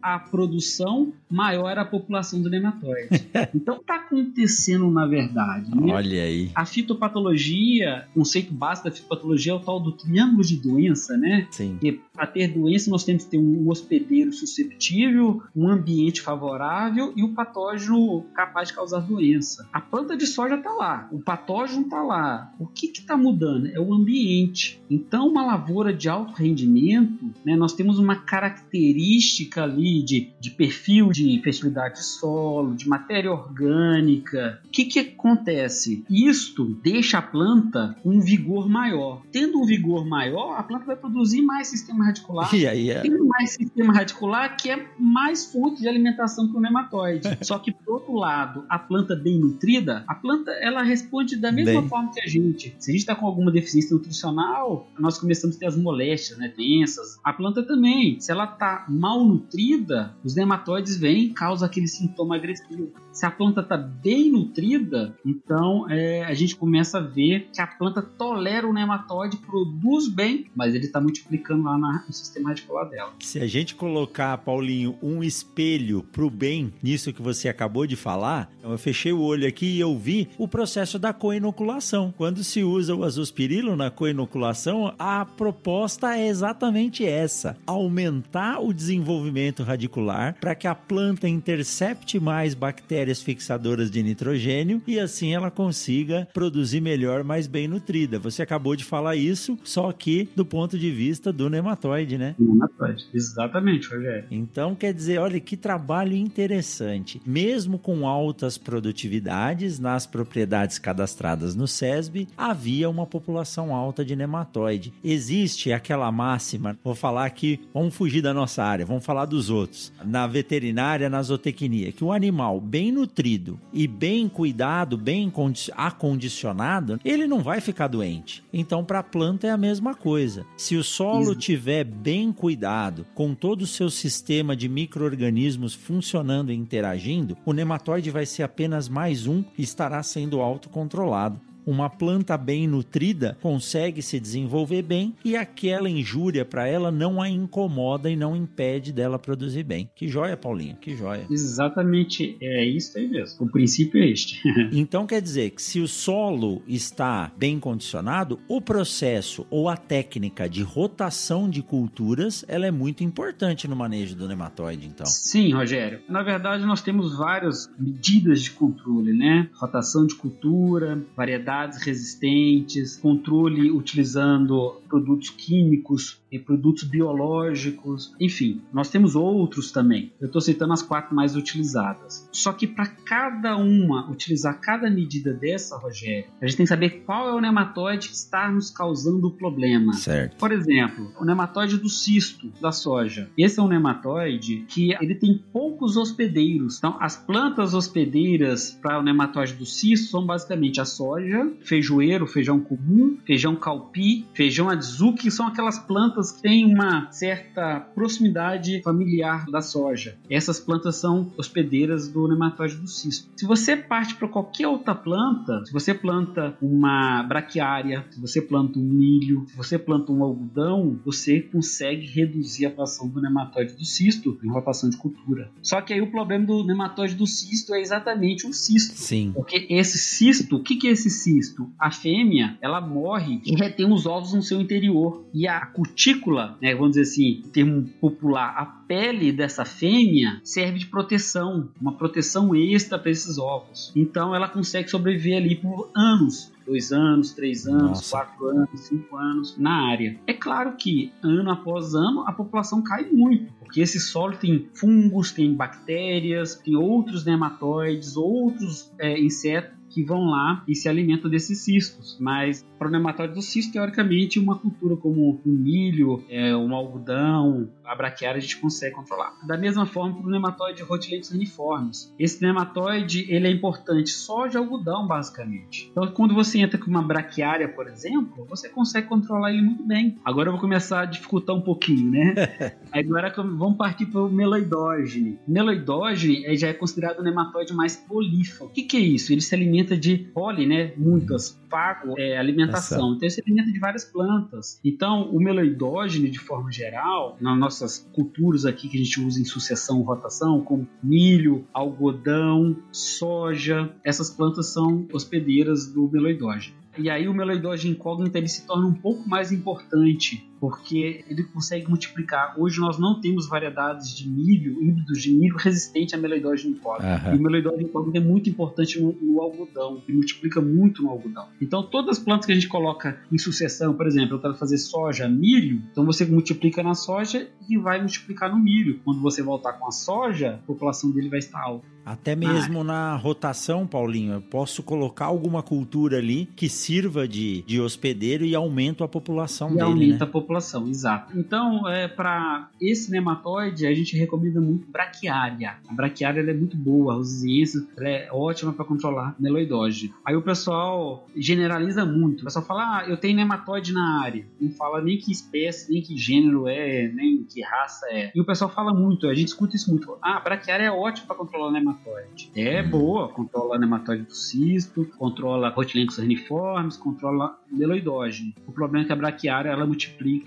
a produção, maior era a população do nematóide. então está acontecendo na verdade. Né? Olha aí. A fitopatologia, o conceito básico da fitopatologia é o tal do triângulo de doença, né? Sim. E para ter doença nós temos que ter um hospedeiro susceptível, um ambiente favorável e o patógeno capaz de causar doença. A planta de soja está lá, o patógeno está lá. O que está mudando? É o ambiente. Então, uma lavoura de alto rendimento, né, nós temos uma característica ali de, de perfil de fertilidade de solo, de matéria orgânica. O que, que acontece? Isto deixa a planta um vigor maior. Tendo um vigor maior, a planta vai produzir mais sistema radicular. E aí, é... Tendo mais sistema radicular, que é mais fonte de alimentação para o nematóide. Só que, por outro lado, a planta bem nutrida, a planta ela responde da mesma bem... forma que a gente. Se a gente está com alguma deficiência nutricional, nós começamos a ter as moléstias, né, tensas. A planta também, se ela está mal nutrida, os nematóides vêm e causam aquele sintoma agressivo. Se a planta está bem nutrida, então é, a gente começa a ver que a planta tolera o nematóide, produz bem, mas ele está multiplicando lá na, no sistema radicular dela. Se a gente colocar, Paulinho, um espelho para o bem nisso que você acabou de falar, eu fechei o olho aqui e eu vi o processo da coinoculação. Quando se usa o azospirilo na coinoculação, a proposta é exatamente essa: aumentar o desenvolvimento radicular para que a planta intercepte mais bactérias fixadoras de nitrogênio e assim ela consiga produzir melhor, mais bem nutrida. Você acabou de falar isso, só que do ponto de vista do nematóide, né? Nematóide, exatamente, Rogério. Então quer dizer, olha que trabalho interessante. Mesmo com altas produtividades nas propriedades cadastradas no SESB, havia uma população alta de nematóide. Existe aquela máxima, vou falar aqui, vamos fugir da nossa área, vamos falar dos outros. Na veterinária, na zootecnia, que o animal bem nutrido e bem cuidado, bem acondicionado, ele não vai ficar doente. Então, para a planta é a mesma coisa. Se o solo tiver bem cuidado, com todo o seu sistema de micro-organismos funcionando e interagindo, o nematóide vai ser apenas mais um e estará sendo autocontrolado uma planta bem nutrida consegue se desenvolver bem e aquela injúria para ela não a incomoda e não impede dela produzir bem. Que joia, Paulinho, que joia. Exatamente, é isso aí mesmo. O princípio é este. então quer dizer que se o solo está bem condicionado, o processo ou a técnica de rotação de culturas, ela é muito importante no manejo do nematóide, então. Sim, Rogério. Na verdade, nós temos várias medidas de controle, né? Rotação de cultura, variedade resistentes, controle utilizando produtos químicos e produtos biológicos, enfim, nós temos outros também. Eu estou citando as quatro mais utilizadas. Só que para cada uma utilizar cada medida dessa, Rogério, a gente tem que saber qual é o nematóide que está nos causando o problema. Certo. Por exemplo, o nematóide do cisto da soja. Esse é um nematóide que ele tem poucos hospedeiros. Então, as plantas hospedeiras para o nematóide do cisto são basicamente a soja, feijoeiro, feijão comum, feijão calpi, feijão adzu, que são aquelas plantas que têm uma certa proximidade familiar da soja. Essas plantas são hospedeiras do nematóide do cisto. Se você parte para qualquer outra planta, se você planta uma braquiária, se você planta um milho, se você planta um algodão, você consegue reduzir a ação do nematóide do cisto em rotação de cultura. Só que aí o problema do nematóide do cisto é exatamente o cisto. Sim. Porque esse cisto, o que, que é esse cisto? A fêmea, ela morre e retém os ovos no seu interior. E a cutícula, né, vamos dizer assim, em termo popular, a pele dessa fêmea serve de proteção, uma proteção extra para esses ovos. Então ela consegue sobreviver ali por anos dois anos, três anos, Nossa. quatro anos, cinco anos na área. É claro que ano após ano a população cai muito, porque esse solo tem fungos, tem bactérias, tem outros nematóides, outros é, insetos que vão lá e se alimentam desses cistos. Mas para o nematóide do cisto, teoricamente, uma cultura como o milho, é, um algodão, a braquiária a gente consegue controlar. Da mesma forma para o nematóide Rotilex uniformes. Esse nematóide ele é importante só de algodão, basicamente. Então, quando você entra com uma braquiária, por exemplo, você consegue controlar ele muito bem. Agora eu vou começar a dificultar um pouquinho, né? Agora vamos partir para o meloidógene. Meloidógene é, já é considerado o nematóide mais polífago. O que, que, é isso? Ele se alimenta de pólen, né? Muitas, fago, é, alimentação. Então ele se alimenta de várias plantas. Então o meloidógene, de forma geral, nas nossas culturas aqui que a gente usa em sucessão rotação, como milho, algodão, soja, essas plantas são hospedeiras do meloidógeno. E aí o meloidógeno incógnito ele se torna um pouco mais importante porque ele consegue multiplicar. Hoje nós não temos variedades de milho, híbridos de milho resistente a meloidógeno incógnito. Uhum. E o meloidógeno incógnito é muito importante no, no, algodão, ele multiplica muito no algodão. Então todas as plantas que a gente coloca em sucessão, por exemplo, eu quero fazer soja, milho, então você multiplica na soja e vai multiplicar no milho. Quando você voltar com a soja, a população dele vai estar alta. Até mesmo ah. na rotação, Paulinho, eu posso colocar alguma cultura ali que sirva de, de hospedeiro e aumenta a população e dele. Aumenta né? a população, exato. Então, é, para esse nematóide, a gente recomenda muito braquiária. A braquiária é muito boa, a resiliência é ótima para controlar meloidógeno. Aí o pessoal generaliza muito. O pessoal fala, ah, eu tenho nematóide na área. Não fala nem que espécie, nem que gênero é, nem que raça é. E o pessoal fala muito, a gente escuta isso muito. Ah, a braquiária é ótima para controlar nematóide. É hum. boa, controla nematóide do cisto, controla rotilencos reniformes, controla meloidógeno. O problema é que a braquiária ela multiplica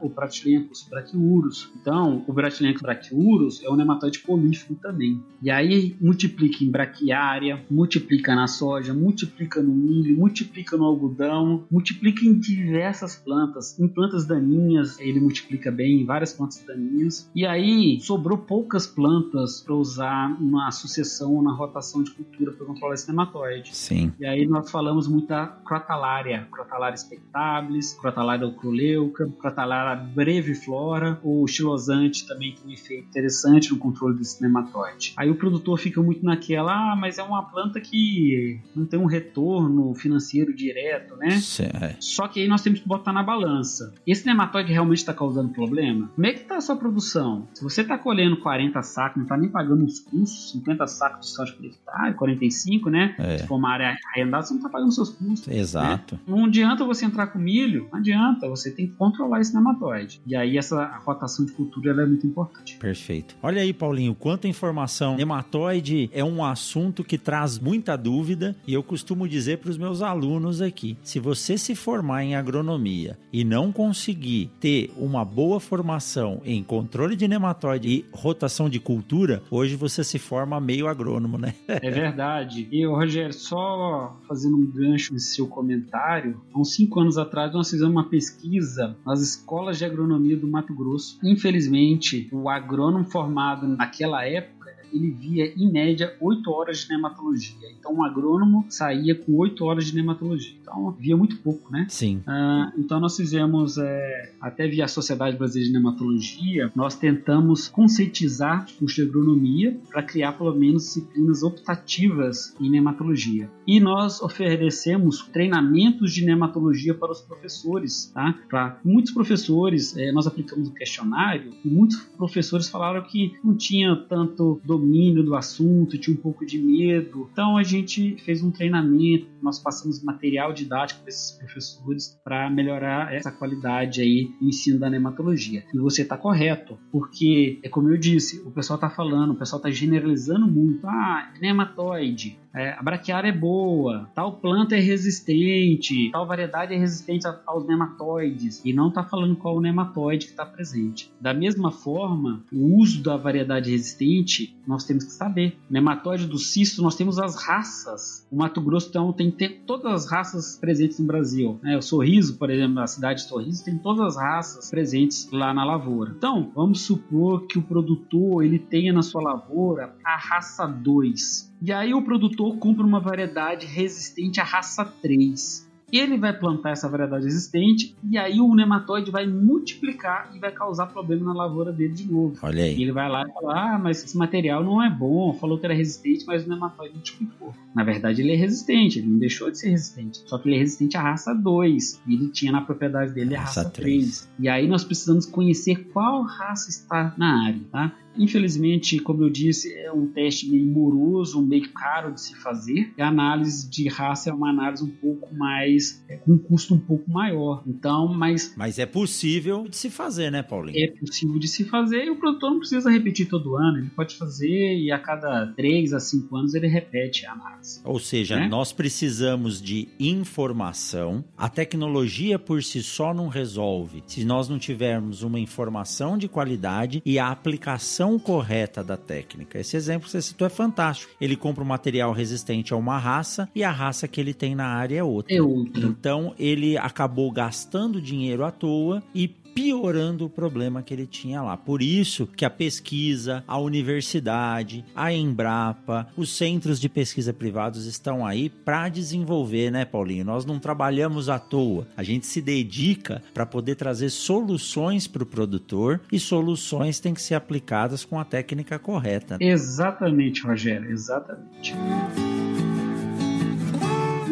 o Bratilencos braquiurus. Então, o Bratilencos braquiurus é um nematóide polífico também. E aí multiplica em braquiária, multiplica na soja, multiplica no milho, multiplica no algodão, multiplica em diversas plantas. Em plantas daninhas, ele multiplica bem em várias plantas daninhas. E aí sobrou poucas plantas para usar na sucessão ou na rotação de cultura para controlar esse nematóide. Sim. E aí nós falamos muito da crotalária, crotalária spectabilis, crotalária ocroleuca, crotalária breviflora, o xilosante também tem um efeito interessante no controle desse nematóide. Aí o produtor fica muito naquela, ah, mas é uma planta que não tem um retorno financeiro direto, né? Sim. É. Só que aí nós temos que botar na balança. Esse nematóide realmente está causando problema? Como é que está a sua produção? Se você está colhendo 40 sacos, não está nem pagando os custos, 50 sacos de soja por hectare, 45, né? É. Se for uma área arrendada, você não está pagando seus custos. Né? Exato. Né? Não adianta você entrar com milho, não adianta, você tem que controlar esse nematóide. E aí essa rotação de cultura é muito importante. Perfeito. Olha aí, Paulinho, quanta informação. Nematóide é um assunto que traz muita dúvida e eu costumo dizer para os meus alunos aqui: se você se formar em agronomia e não conseguir ter uma boa formação em controle de nematóide e rotação de cultura, hoje você se forma meio agrônomo, né? é verdade. E, Rogério, só fazendo um gancho nesse seu comentário, há uns cinco anos atrás nós fizemos uma pesquisa nas escolas de agronomia do Mato Grosso. Infelizmente, o agrônomo formado naquela época ele via em média 8 horas de nematologia. Então, um agrônomo saía com 8 horas de nematologia. Então, via muito pouco, né? Sim. Uh, então, nós fizemos, é, até via a Sociedade Brasileira de Nematologia, nós tentamos conscientizar o curso de agronomia para criar pelo menos disciplinas optativas em nematologia. E nós oferecemos treinamentos de nematologia para os professores, tá? Para muitos professores, é, nós aplicamos um questionário e muitos professores falaram que não tinha tanto domínio do assunto, tinha um pouco de medo. Então a gente fez um treinamento, nós passamos material didático para esses professores para melhorar essa qualidade aí no ensino da nematologia. E você está correto, porque é como eu disse, o pessoal está falando, o pessoal está generalizando muito. Ah, nematóide, é, a braquiária é boa, tal planta é resistente, tal variedade é resistente aos nematóides, e não está falando qual o nematóide que está presente. Da mesma forma, o uso da variedade resistente, nós temos que saber. Nematóide do cisto, nós temos as raças. O Mato Grosso então, tem, tem todas as raças presentes no Brasil. Né? O Sorriso, por exemplo, a cidade de Sorriso, tem todas as raças presentes lá na lavoura. Então, vamos supor que o produtor ele tenha na sua lavoura a raça 2. E aí o produtor compra uma variedade resistente à raça 3. Ele vai plantar essa variedade existente e aí o nematóide vai multiplicar e vai causar problema na lavoura dele de novo. Olha aí. E ele vai lá e fala: Ah, mas esse material não é bom, falou que era resistente, mas o nematóide multiplicou. Na verdade, ele é resistente, ele não deixou de ser resistente. Só que ele é resistente à raça 2. E ele tinha na propriedade dele a raça, raça 3. 3. E aí nós precisamos conhecer qual raça está na área, tá? Infelizmente, como eu disse, é um teste meio moroso, meio caro de se fazer. E a análise de raça é uma análise um pouco mais. É, com um custo um pouco maior. Então, mas. Mas é possível de se fazer, né, Paulinho? É possível de se fazer e o produtor não precisa repetir todo ano. Ele pode fazer e a cada 3 a 5 anos ele repete a análise. Ou seja, né? nós precisamos de informação. A tecnologia por si só não resolve. Se nós não tivermos uma informação de qualidade e a aplicação aplicação correta da técnica. Esse exemplo que você citou é fantástico. Ele compra um material resistente a uma raça e a raça que ele tem na área é outra. É outra. Então ele acabou gastando dinheiro à toa e piorando o problema que ele tinha lá. Por isso que a pesquisa, a universidade, a Embrapa, os centros de pesquisa privados estão aí para desenvolver, né, Paulinho? Nós não trabalhamos à toa. A gente se dedica para poder trazer soluções para o produtor e soluções têm que ser aplicadas com a técnica correta. Exatamente, Rogério, exatamente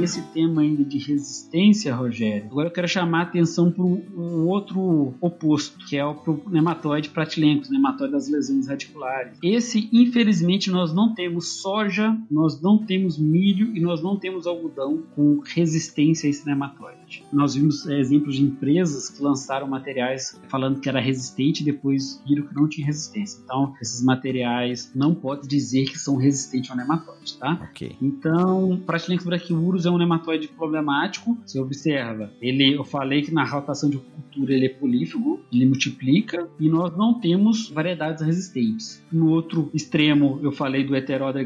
esse tema ainda de resistência, Rogério, agora eu quero chamar a atenção para o outro oposto, que é o nematóide pratilencos, nematóide das lesões radiculares. Esse, infelizmente, nós não temos soja, nós não temos milho e nós não temos algodão com resistência a esse nematóide. Nós vimos é, exemplos de empresas que lançaram materiais falando que era resistente e depois viram que não tinha resistência. Então, esses materiais não pode dizer que são resistentes ao nematóide, tá? Ok. Então, Pratilencos braquiurus é um nematóide problemático. Você observa, ele, eu falei que na rotação de cultura ele é polífago, ele multiplica e nós não temos variedades resistentes. No outro extremo, eu falei do Heteroda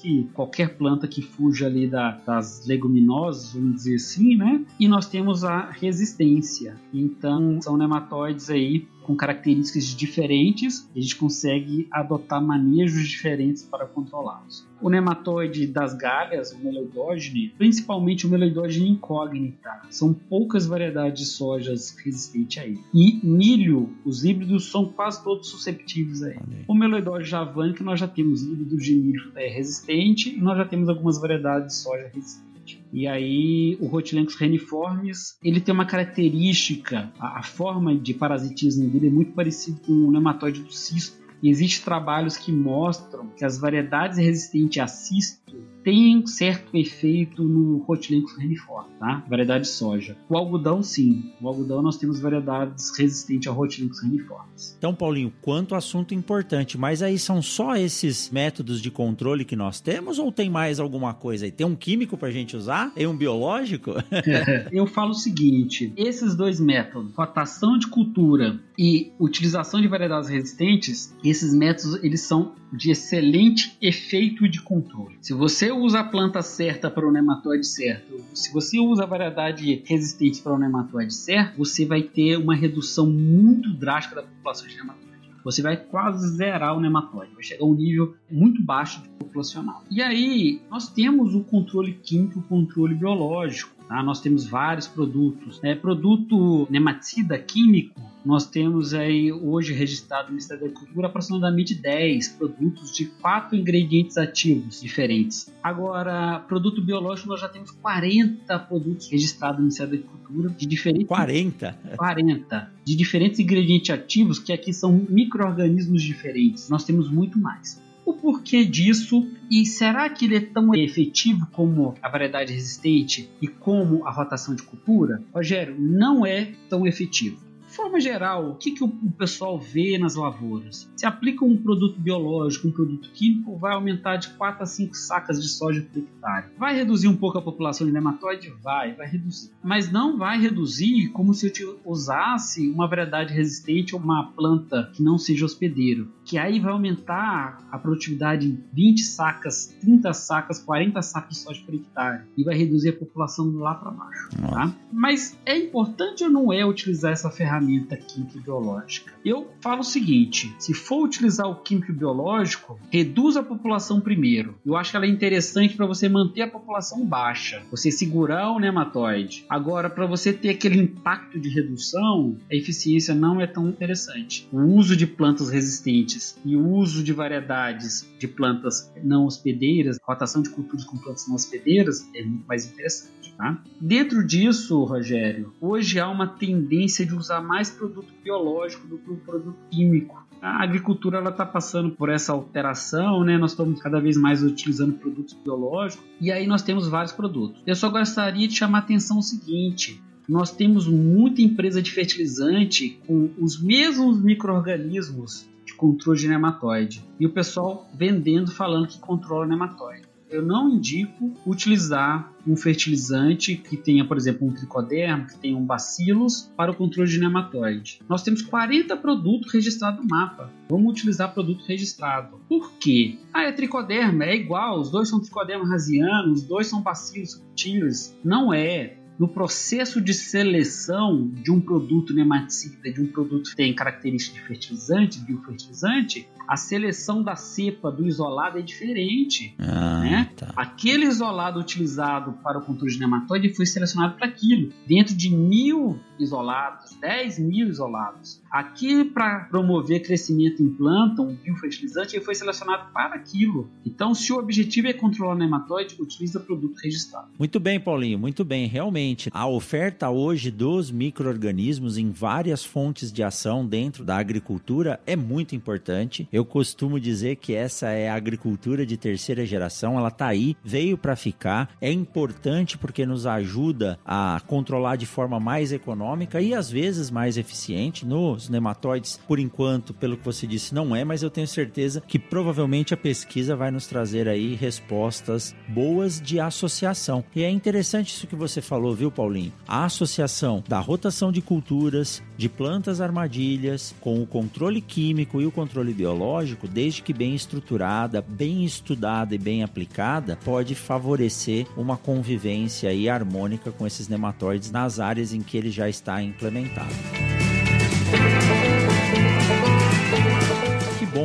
que qualquer planta que fuja ali da, das leguminosas, vamos dizer assim, né? E nós temos a resistência. Então, são nematóides aí com características diferentes e a gente consegue adotar manejos diferentes para controlá-los. O nematóide das galhas, o meloidógene, principalmente o meloidógene incógnita, são poucas variedades de sojas resistentes a ele. E milho, os híbridos são quase todos susceptíveis a ele. O meloidógene javânica, nós já temos híbridos de milho é, resistente e nós já temos algumas variedades de soja resistente. E aí o Rotilencos reniformes, ele tem uma característica, a, a forma de parasitismo dele é muito parecido com o nematóide do cisto. E existem trabalhos que mostram que as variedades resistentes a cisto tem certo efeito no Rotilencos reniforme, tá? Variedade de soja. O algodão, sim. O algodão nós temos variedades resistentes ao Rotilencos reniformes. Então, Paulinho, quanto assunto importante, mas aí são só esses métodos de controle que nós temos ou tem mais alguma coisa aí? Tem um químico pra gente usar? E um biológico? Eu falo o seguinte, esses dois métodos, rotação de cultura e utilização de variedades resistentes, esses métodos eles são de excelente efeito de controle. Se você usa a planta certa para o nematóide certo, se você usa a variedade resistente para o nematóide certo, você vai ter uma redução muito drástica da população de nematóide você vai quase zerar o nematóide, vai chegar a um nível muito baixo de populacional. E aí, nós temos o controle químico o controle biológico. Tá? Nós temos vários produtos. É, produto nematicida químico, nós temos aí hoje registrado no Ministério da Agricultura aproximadamente 10 produtos de quatro ingredientes ativos diferentes. Agora, produto biológico, nós já temos 40 produtos registrados no Ministério da Agricultura de diferentes 40? 40 de diferentes ingredientes ativos que aqui são micro-organismos diferentes. Nós temos muito mais o porquê disso e será que ele é tão efetivo como a variedade resistente e como a rotação de cultura? Rogério, não é tão efetivo. Forma geral, o que, que o pessoal vê nas lavouras? Se aplica um produto biológico, um produto químico, vai aumentar de 4 a 5 sacas de soja por hectare. Vai reduzir um pouco a população de nematóide? Vai, vai reduzir. Mas não vai reduzir como se eu usasse uma variedade resistente ou uma planta que não seja hospedeiro. Que aí vai aumentar a produtividade em 20 sacas, 30 sacas, 40 sacas de soja por hectare. E vai reduzir a população lá para baixo. Tá? Mas é importante ou não é utilizar essa ferramenta? Ferramenta química e biológica. Eu falo o seguinte: se for utilizar o químico e biológico, reduz a população primeiro. Eu acho que ela é interessante para você manter a população baixa, você segurar o nematóide. Agora, para você ter aquele impacto de redução, a eficiência não é tão interessante. O uso de plantas resistentes e o uso de variedades de plantas não hospedeiras, rotação de culturas com plantas não hospedeiras, é muito mais interessante. Tá? Dentro disso, Rogério, hoje há uma tendência de usar mais produto biológico do que o produto químico a agricultura ela está passando por essa alteração, né? Nós estamos cada vez mais utilizando produtos biológicos e aí nós temos vários produtos. Eu só gostaria de chamar a atenção o seguinte: nós temos muita empresa de fertilizante com os mesmos micro-organismos de controle de nematóide e o pessoal vendendo falando que controla nematóide eu não indico utilizar um fertilizante que tenha, por exemplo, um tricoderma, que tenha um bacilos para o controle de nematóide. Nós temos 40 produtos registrados no mapa. Vamos utilizar produto registrado. Por quê? Ah, é tricoderma, é igual, os dois são tricoderma rasiano, os dois são bacilos subtilis. Não é no processo de seleção de um produto nematicida, de um produto que tem característica de fertilizante, biofertilizante, a seleção da cepa do isolado é diferente. Ah, né? Tá. Aquele isolado utilizado para o controle de nematóide foi selecionado para aquilo. Dentro de mil isolados, 10 mil isolados. Aqui, para promover crescimento em planta, um biofertilizante, ele foi selecionado para aquilo. Então, se o objetivo é controlar o nematóide, utiliza produto registrado. Muito bem, Paulinho, muito bem. Realmente, a oferta hoje dos micro-organismos em várias fontes de ação dentro da agricultura é muito importante. Eu costumo dizer que essa é a agricultura de terceira geração, ela está aí, veio para ficar, é importante porque nos ajuda a controlar de forma mais econômica e às vezes mais eficiente. Nos nematóides, por enquanto, pelo que você disse, não é, mas eu tenho certeza que provavelmente a pesquisa vai nos trazer aí respostas boas de associação. E é interessante isso que você falou, viu, Paulinho? A associação da rotação de culturas, de plantas armadilhas, com o controle químico e o controle biológico desde que bem estruturada, bem estudada e bem aplicada, pode favorecer uma convivência harmônica com esses nematóides nas áreas em que ele já está implementado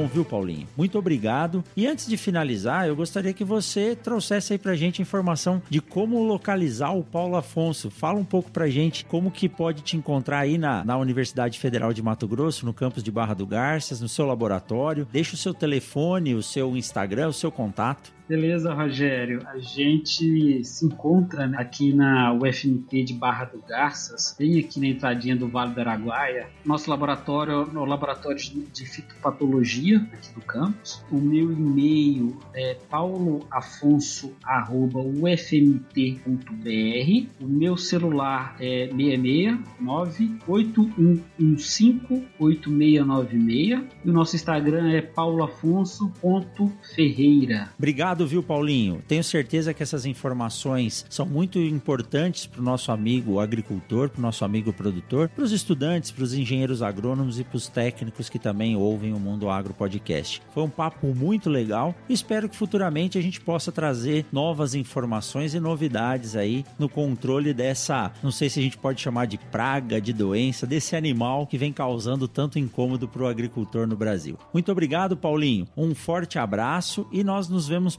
viu, Paulinho? Muito obrigado. E antes de finalizar, eu gostaria que você trouxesse aí pra gente informação de como localizar o Paulo Afonso. Fala um pouco pra gente como que pode te encontrar aí na, na Universidade Federal de Mato Grosso, no campus de Barra do Garças, no seu laboratório. Deixa o seu telefone, o seu Instagram, o seu contato. Beleza, Rogério. A gente se encontra né, aqui na UFMT de Barra do Garças, bem aqui na entradinha do Vale do Araguaia. Nosso laboratório é o laboratório de fitopatologia aqui do campus. O meu e-mail é pauloafonso.ufmt.br. O meu celular é 669-8115-8696. E o nosso Instagram é pauloafonso.ferreira. Obrigado Obrigado, viu, Paulinho? Tenho certeza que essas informações são muito importantes para o nosso amigo agricultor, para o nosso amigo produtor, para os estudantes, para os engenheiros agrônomos e para os técnicos que também ouvem o Mundo Agro Podcast. Foi um papo muito legal. Espero que futuramente a gente possa trazer novas informações e novidades aí no controle dessa, não sei se a gente pode chamar de praga, de doença, desse animal que vem causando tanto incômodo para o agricultor no Brasil. Muito obrigado, Paulinho. Um forte abraço e nós nos vemos